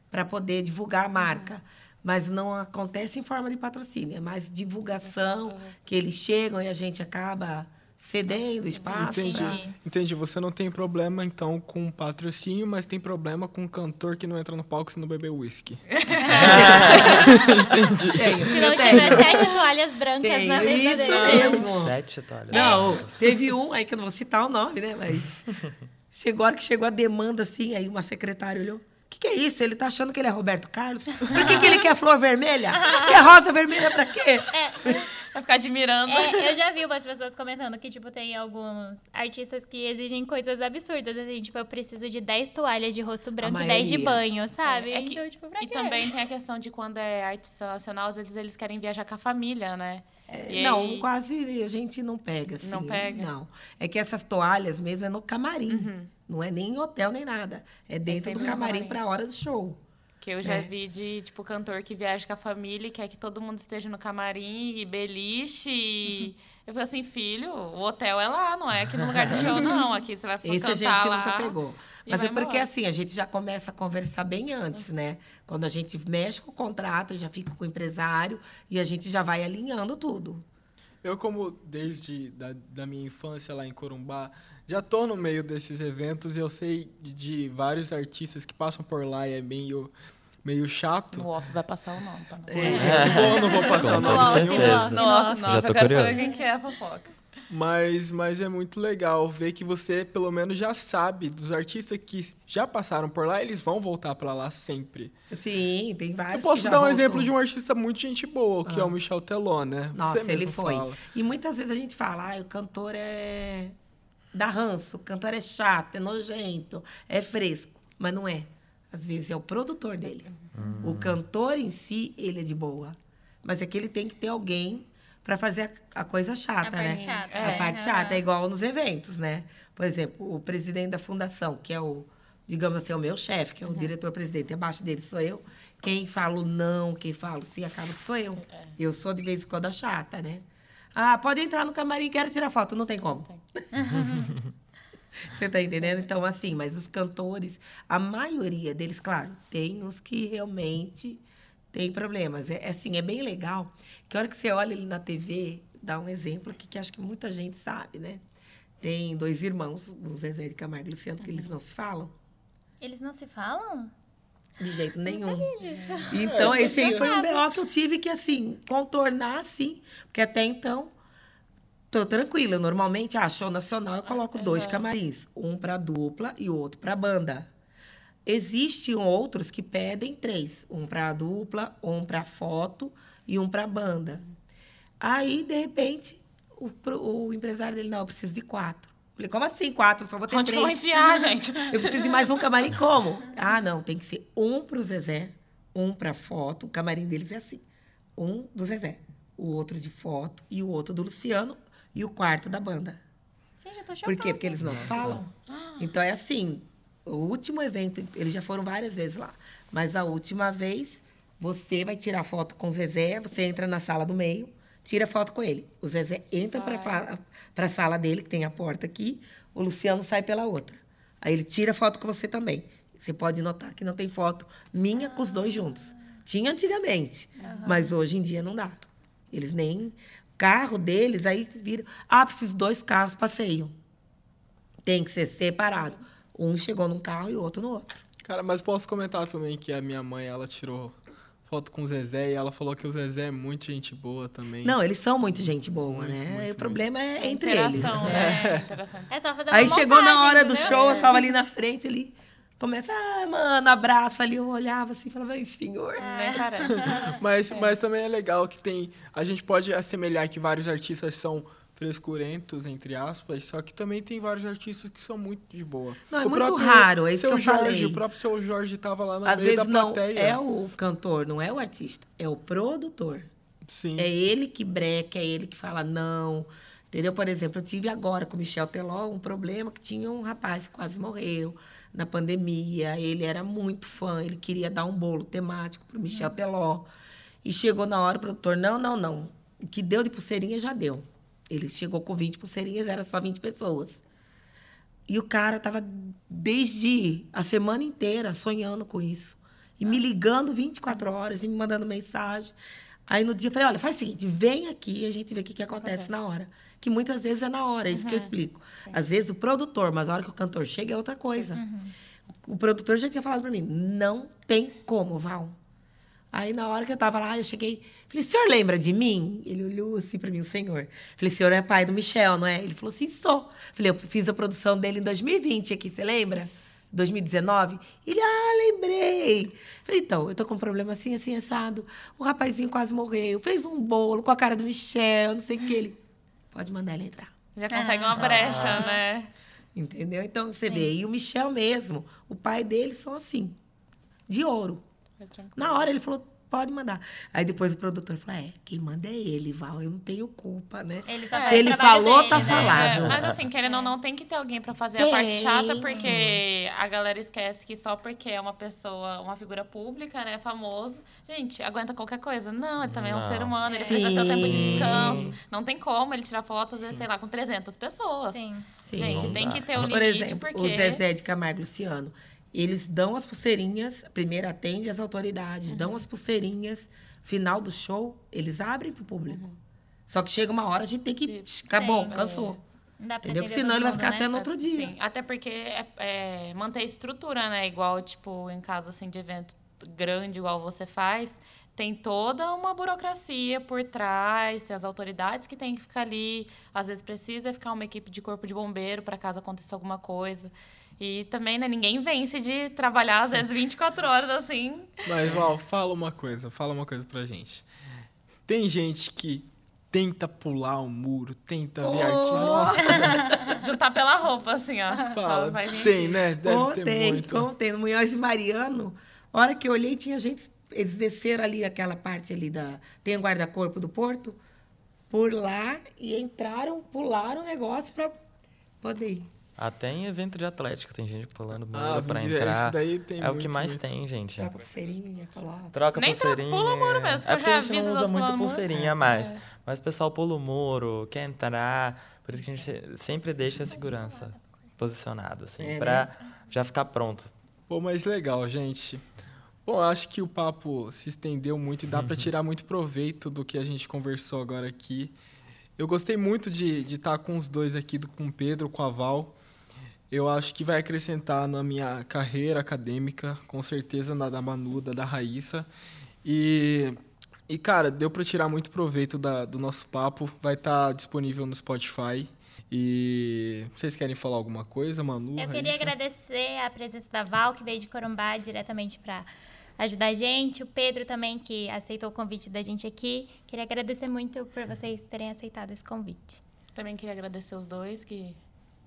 para poder divulgar a marca. Uhum. Mas não acontece em forma de patrocínio, é mais divulgação, uhum. que eles chegam e a gente acaba cedendo espaço. Entendi. Pra... Entendi. Você não tem problema, então, com patrocínio, mas tem problema com um cantor que não entra no palco se não beber uísque. Entendi. Tenho, se não tiver sete toalhas brancas tenho, na mesa isso dele. mesmo. Sete toalhas. Não, é. teve um, aí que eu não vou citar o nome, né? Mas chegou a hora que chegou a demanda, assim, aí uma secretária olhou. O que, que, é isso? Ele tá achando que ele é Roberto Carlos? Por que, que ele quer flor vermelha? quer rosa vermelha pra quê? É. Vai ficar admirando. É, eu já vi umas pessoas comentando que, tipo, tem alguns artistas que exigem coisas absurdas. Assim, tipo, eu preciso de 10 toalhas de rosto branco e 10 de banho, sabe? É, é que, então, tipo, pra E quê? também tem a questão de quando é artista nacional, às vezes eles querem viajar com a família, né? É, não, aí... quase a gente não pega, assim. Não pega? Não. É que essas toalhas mesmo é no camarim. Uhum. Não é nem em hotel nem nada. É dentro é do camarim para a hora do show. Que eu já é. vi de, tipo, cantor que viaja com a família e quer que todo mundo esteja no camarim e beliche. E... Eu falei assim, filho, o hotel é lá, não é aqui no lugar do show, não. Aqui você vai Esse cantar a gente lá. nunca pegou. Mas é porque, assim, a gente já começa a conversar bem antes, né? Quando a gente mexe com o contrato, já fica com o empresário e a gente já vai alinhando tudo. Eu, como desde da, da minha infância lá em Corumbá, já tô no meio desses eventos e eu sei de, de vários artistas que passam por lá e é meio meio chato. No off vai passar o nome, tá? É, não, vou, não vou passar o nome. Certeza. No off, no off, eu quero saber quem que é a fofoca. Mas, mas é muito legal ver que você, pelo menos, já sabe dos artistas que já passaram por lá, eles vão voltar para lá sempre. Sim, tem vários. Eu posso dar um voltou. exemplo de um artista muito gente boa, que ah. é o ah. Michel Teló, né? Nossa, ele foi. Fala. E muitas vezes a gente fala, ah, o cantor é da ranço, o cantor é chato, é nojento, é fresco. Mas não é. Às vezes é o produtor dele. Hum. O cantor em si, ele é de boa. Mas é que ele tem que ter alguém para fazer a, a, coisa chata, a né? Chata. A é, parte chata. É igual nos eventos, né? Por exemplo, o presidente da fundação, que é o, digamos assim, é o meu chefe, que é o uhum. diretor-presidente. Abaixo dele sou eu. Quem fala não, quem fala sim, acaba que sou eu. É. Eu sou, de vez em quando, a chata, né? Ah, pode entrar no camarim, quero tirar foto. Não tem como. Não tem. Você tá entendendo? Então, assim, mas os cantores, a maioria deles, claro, tem os que realmente tem problemas. É, assim, é bem legal que a hora que você olha ele na TV, dá um exemplo aqui que acho que muita gente sabe, né? Tem dois irmãos, o Zezé de Camargo e Luciano, que eles não se falam. Eles não se falam? De jeito nenhum. Disso. Então, esse aí foi um BO que eu tive que, assim, contornar, assim. Porque até então, tô tranquila. Normalmente, ah, show nacional, eu coloco dois camarins. Um para dupla e outro para banda. Existem outros que pedem três. Um para dupla, um para foto e um para banda. Aí, de repente, o, o empresário dele, não, eu preciso de quatro. Falei, como assim quatro? Eu só vou ter Onde três. Onde vou enfiar, gente? Eu preciso de mais um camarim, como? Ah, não, tem que ser um para o Zezé, um para foto. O camarim deles é assim. Um do Zezé, o outro de foto e o outro do Luciano e o quarto da banda. Gente, eu tô chocada. Por quê? Porque eles não falam. Então é assim, o último evento, eles já foram várias vezes lá, mas a última vez você vai tirar foto com o Zezé, você entra na sala do meio, tira foto com ele. O Zezé entra para a sala dele, que tem a porta aqui, o Luciano sai pela outra. Aí ele tira foto com você também. Você pode notar que não tem foto minha com os dois juntos. Tinha antigamente, uhum. mas hoje em dia não dá. Eles nem carro deles, aí viram. Ah, preciso dois carros passeio. Tem que ser separado. Um chegou num carro e o outro no outro. Cara, mas posso comentar também que a minha mãe, ela tirou foto com o Zezé e ela falou que o Zezé é muito gente boa também. Não, eles são muito gente boa, muito, né? Muito, o problema muito. é entre eles. Né? né? É. é só fazer uma Aí montagem, chegou na hora do entendeu? show, eu tava ali na frente ali. Começa, ah, mano, abraça ali, eu olhava assim, falava, ai, senhor. É, cara. mas, é. mas também é legal que tem. A gente pode assemelhar que vários artistas são frescurentos, entre aspas, só que também tem vários artistas que são muito de boa. Não, é o muito raro, é isso que eu Jorge, falei. O próprio seu Jorge estava lá na Às meio vezes da plateia. não é o cantor, não é o artista, é o produtor. Sim. É ele que breca, é ele que fala não. Entendeu? Por exemplo, eu tive agora com o Michel Teló um problema que tinha um rapaz que quase morreu na pandemia. Ele era muito fã, ele queria dar um bolo temático para o Michel Teló. E chegou na hora o produtor, não, não, não. O que deu de pulseirinha já deu. Ele chegou com 20 pulseirinhas, era só 20 pessoas. E o cara estava desde a semana inteira sonhando com isso. E me ligando 24 horas e me mandando mensagem. Aí no dia eu falei, olha, faz o seguinte, vem aqui e a gente vê o que, que acontece na hora. Que muitas vezes é na hora, é isso que eu explico. Sim. Às vezes o produtor, mas a hora que o cantor chega é outra coisa. Uhum. O produtor já tinha falado para mim, não tem como, Val. Aí, na hora que eu estava lá, eu cheguei. Falei, o senhor lembra de mim? Ele olhou assim para mim, o senhor. Falei, o senhor é pai do Michel, não é? Ele falou, sim, sou. Falei, eu fiz a produção dele em 2020 aqui, você lembra? 2019? Ele, ah, lembrei. Falei, então, eu tô com um problema assim, assim, assado. O rapazinho quase morreu, fez um bolo com a cara do Michel, não sei o que. Ele, pode mandar ele entrar. Já consegue ah. uma brecha, ah. né? Entendeu? Então, você Sim. vê. E o Michel mesmo, o pai dele são assim, de ouro. Na hora ele falou, pode mandar. Aí depois o produtor falou: é, quem manda é ele, Val, eu não tenho culpa, né? Ele Se ele falou, dele, tá né? falado. É, mas assim, querendo ou não, tem que ter alguém para fazer tem. a parte chata, porque a galera esquece que só porque é uma pessoa, uma figura pública, né, famoso, gente, aguenta qualquer coisa. Não, ele também não. é um ser humano, ele Sim. precisa ter o tempo de descanso. Não tem como ele tirar fotos, às vezes, sei lá, com 300 pessoas. Sim. Sim. Gente, tem que ter um limite, Por exemplo, porque... o Zezé de Camargo Luciano eles dão as pulseirinhas, primeiro atende as autoridades, uhum. dão as pulseirinhas, final do show, eles abrem para o público. Uhum. Só que chega uma hora, a gente tem que. Acabou, cansou. É. Entendeu? Porque senão ele vai ficar né? até no outro dia. Sim, até porque é, é, manter a estrutura, né? Igual, tipo, em caso assim, de evento grande, igual você faz, tem toda uma burocracia por trás, tem as autoridades que têm que ficar ali. Às vezes precisa ficar uma equipe de corpo de bombeiro para caso aconteça alguma coisa. E também, né, ninguém vence de trabalhar às vezes 24 horas assim. Mas, Val, fala uma coisa, fala uma coisa pra gente. Tem gente que tenta pular um muro, tenta oh. ver artista. Juntar pela roupa, assim, ó. Fala, tem, né? Deve oh, ter tem, muito. tem. No Munhoz e Mariano, a hora que eu olhei, tinha gente... Eles desceram ali aquela parte ali da... Tem o guarda-corpo do porto. Por lá e entraram, pularam o negócio para poder ir. Até em evento de atlética tem gente pulando muro ah, pra entrar. Isso daí tem é muito, o que mais muito. tem, gente. Troca pulseirinha, coloca. Troca Nem pulseirinha. pula o muro mesmo, que é eu já a gente não usa muito pulseirinha é. mais. É. Mas o pessoal pula o muro, quer entrar. Por isso que a gente sempre deixa a segurança posicionada, assim, é, pra né? já ficar pronto. Pô, mas legal, gente. Bom, acho que o papo se estendeu muito e dá para tirar muito proveito do que a gente conversou agora aqui. Eu gostei muito de estar com os dois aqui, com o Pedro, com a Val eu acho que vai acrescentar na minha carreira acadêmica, com certeza na da Manuda, da Raíssa. E, e cara, deu para tirar muito proveito da, do nosso papo. Vai estar tá disponível no Spotify. E vocês querem falar alguma coisa, Manu? Eu Raíssa? queria agradecer a presença da Val, que veio de Corumbá diretamente para ajudar a gente. O Pedro também, que aceitou o convite da gente aqui. Queria agradecer muito por vocês terem aceitado esse convite. Também queria agradecer os dois que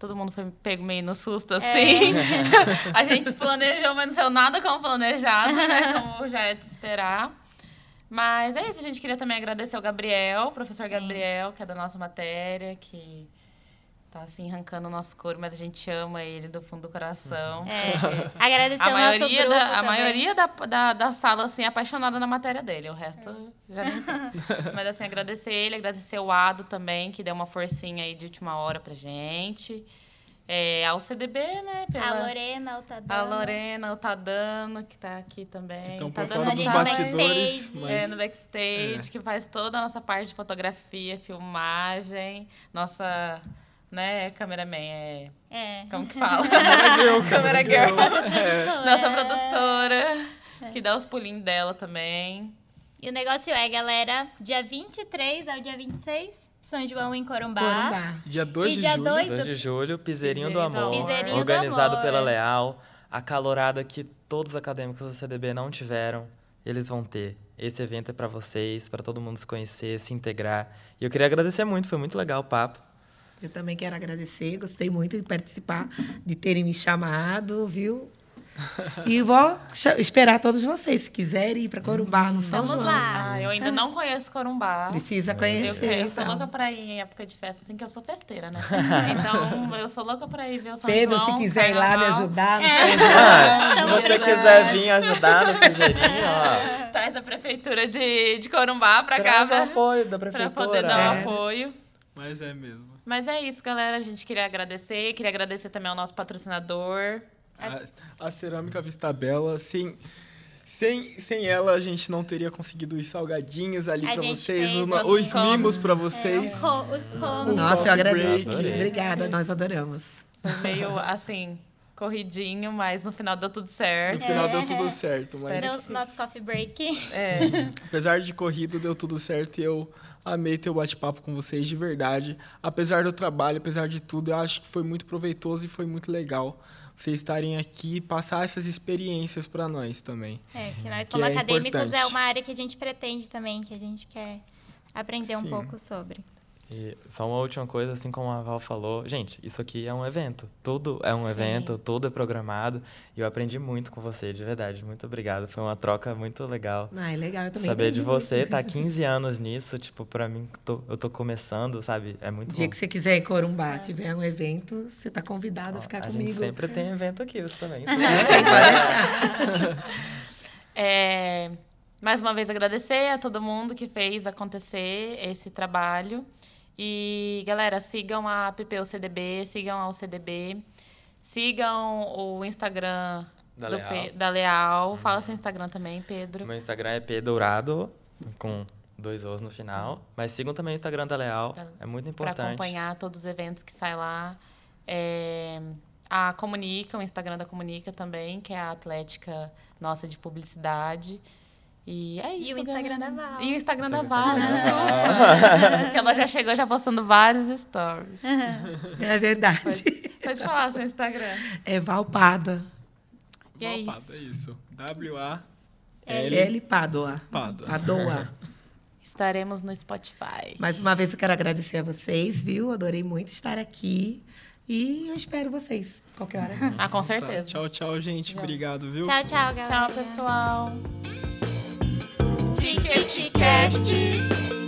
todo mundo foi pego meio no susto, é. assim. É. a gente planejou, mas não saiu nada como planejado, né? Como já é de esperar. Mas é isso, a gente queria também agradecer ao Gabriel, o professor Sim. Gabriel, que é da nossa matéria, que tá assim arrancando o nosso couro, mas a gente ama ele do fundo do coração. É. Agradecer a maioria da, A maioria da, da, da, sala, assim, é apaixonada na matéria dele. O resto é. já nem tá. Mas, assim, agradecer ele, agradecer o Ado também, que deu uma forcinha aí de última hora pra gente. É, ao CDB, né? Pela... A Lorena, o Tadano. A Lorena, o Tadano, que está aqui também. Então, por fora dos bastidores. Mas... É, no backstage, é. que faz toda a nossa parte de fotografia, filmagem, nossa né, cameraman, é... É. Como que fala? Câmera girl. Nossa produtora. Nossa produtora, é. que dá os pulinhos dela também. E o negócio é, galera, dia 23 ao dia 26, São João em Corumbá. Corumbá. Dia 2 de dia julho. 2, 2 de julho, Piseirinho, do Amor. Piseirinho organizado do amor. pela Leal. Acalorada que todos os acadêmicos do CDB não tiveram, eles vão ter. Esse evento é para vocês, para todo mundo se conhecer, se integrar. E eu queria agradecer muito, foi muito legal o papo. Eu também quero agradecer, gostei muito de participar, de terem me chamado, viu? E vou esperar todos vocês, se quiserem ir para Corumbá, no São Vamos João. lá. Ah, eu ainda não conheço Corumbá. Precisa conhecer. Eu, eu sou louca para ir em época de festa, assim, que eu sou festeira, né? Então, eu sou louca para ir ver o São Pedro, João. Pedro, se quiser carnaval. ir lá me ajudar. É. Ah, se você quiser vir ajudar no Piseirinho, ó. Traz a prefeitura de, de Corumbá para cá. Traz o apoio da prefeitura. Para poder dar o é. apoio. Mas é mesmo. Mas é isso, galera. A gente queria agradecer. Queria agradecer também ao nosso patrocinador. A, a Cerâmica Vista Bela, sem, sem, sem ela a gente não teria conseguido os salgadinhos ali para vocês, os, os mimos para vocês. É, os comos. Nossa, eu agradeço. Obrigada, nós adoramos. Meio assim, corridinho, mas no final deu tudo certo. No final é. deu tudo certo. Mas... Deu nosso coffee break. É. Apesar de corrido, deu tudo certo e eu Amei ter o bate-papo com vocês de verdade. Apesar do trabalho, apesar de tudo, eu acho que foi muito proveitoso e foi muito legal. vocês estarem aqui e passar essas experiências para nós também. É, que nós como que é acadêmicos é, é uma área que a gente pretende também, que a gente quer aprender Sim. um pouco sobre. E só uma última coisa, assim como a Val falou, gente, isso aqui é um evento. Tudo é um Sim. evento, tudo é programado. E eu aprendi muito com você, de verdade. Muito obrigado. Foi uma troca muito legal. Ah, é legal, eu também. Saber de você, tá 15 anos nisso, tipo, para mim, tô, eu tô começando, sabe? É muito O dia bom. que você quiser ir Corumbá, é. tiver um evento, você tá convidado Ó, a ficar a comigo. Gente sempre tem evento aqui, isso também. é, mais uma vez agradecer a todo mundo que fez acontecer esse trabalho. E, galera, sigam a PPU CDB, sigam ao CDB, sigam o Instagram da Leal. Da Leal. Fala seu Instagram também, Pedro. Meu Instagram é P Dourado, com dois Os no final. Mas sigam também o Instagram da Leal, é muito importante. Para acompanhar todos os eventos que saem lá. É, a Comunica, o Instagram da Comunica também, que é a Atlética Nossa de Publicidade. E é isso. E o Instagram galera. da Val. E o Instagram da Val, desculpa. que ela já chegou já postando vários stories. É verdade. Pode, pode falar seu Instagram. É Valpada. E é isso. é isso. W-A... L, L Padoa. Padoa. Padoa. Estaremos no Spotify. Mais uma vez eu quero agradecer a vocês, viu? Adorei muito estar aqui. E eu espero vocês, qualquer hora. Ah, com certeza. Tá. Tchau, tchau, gente. Tchau. Obrigado, viu? Tchau, tchau, galera. Tchau, pessoal. Ticketcast.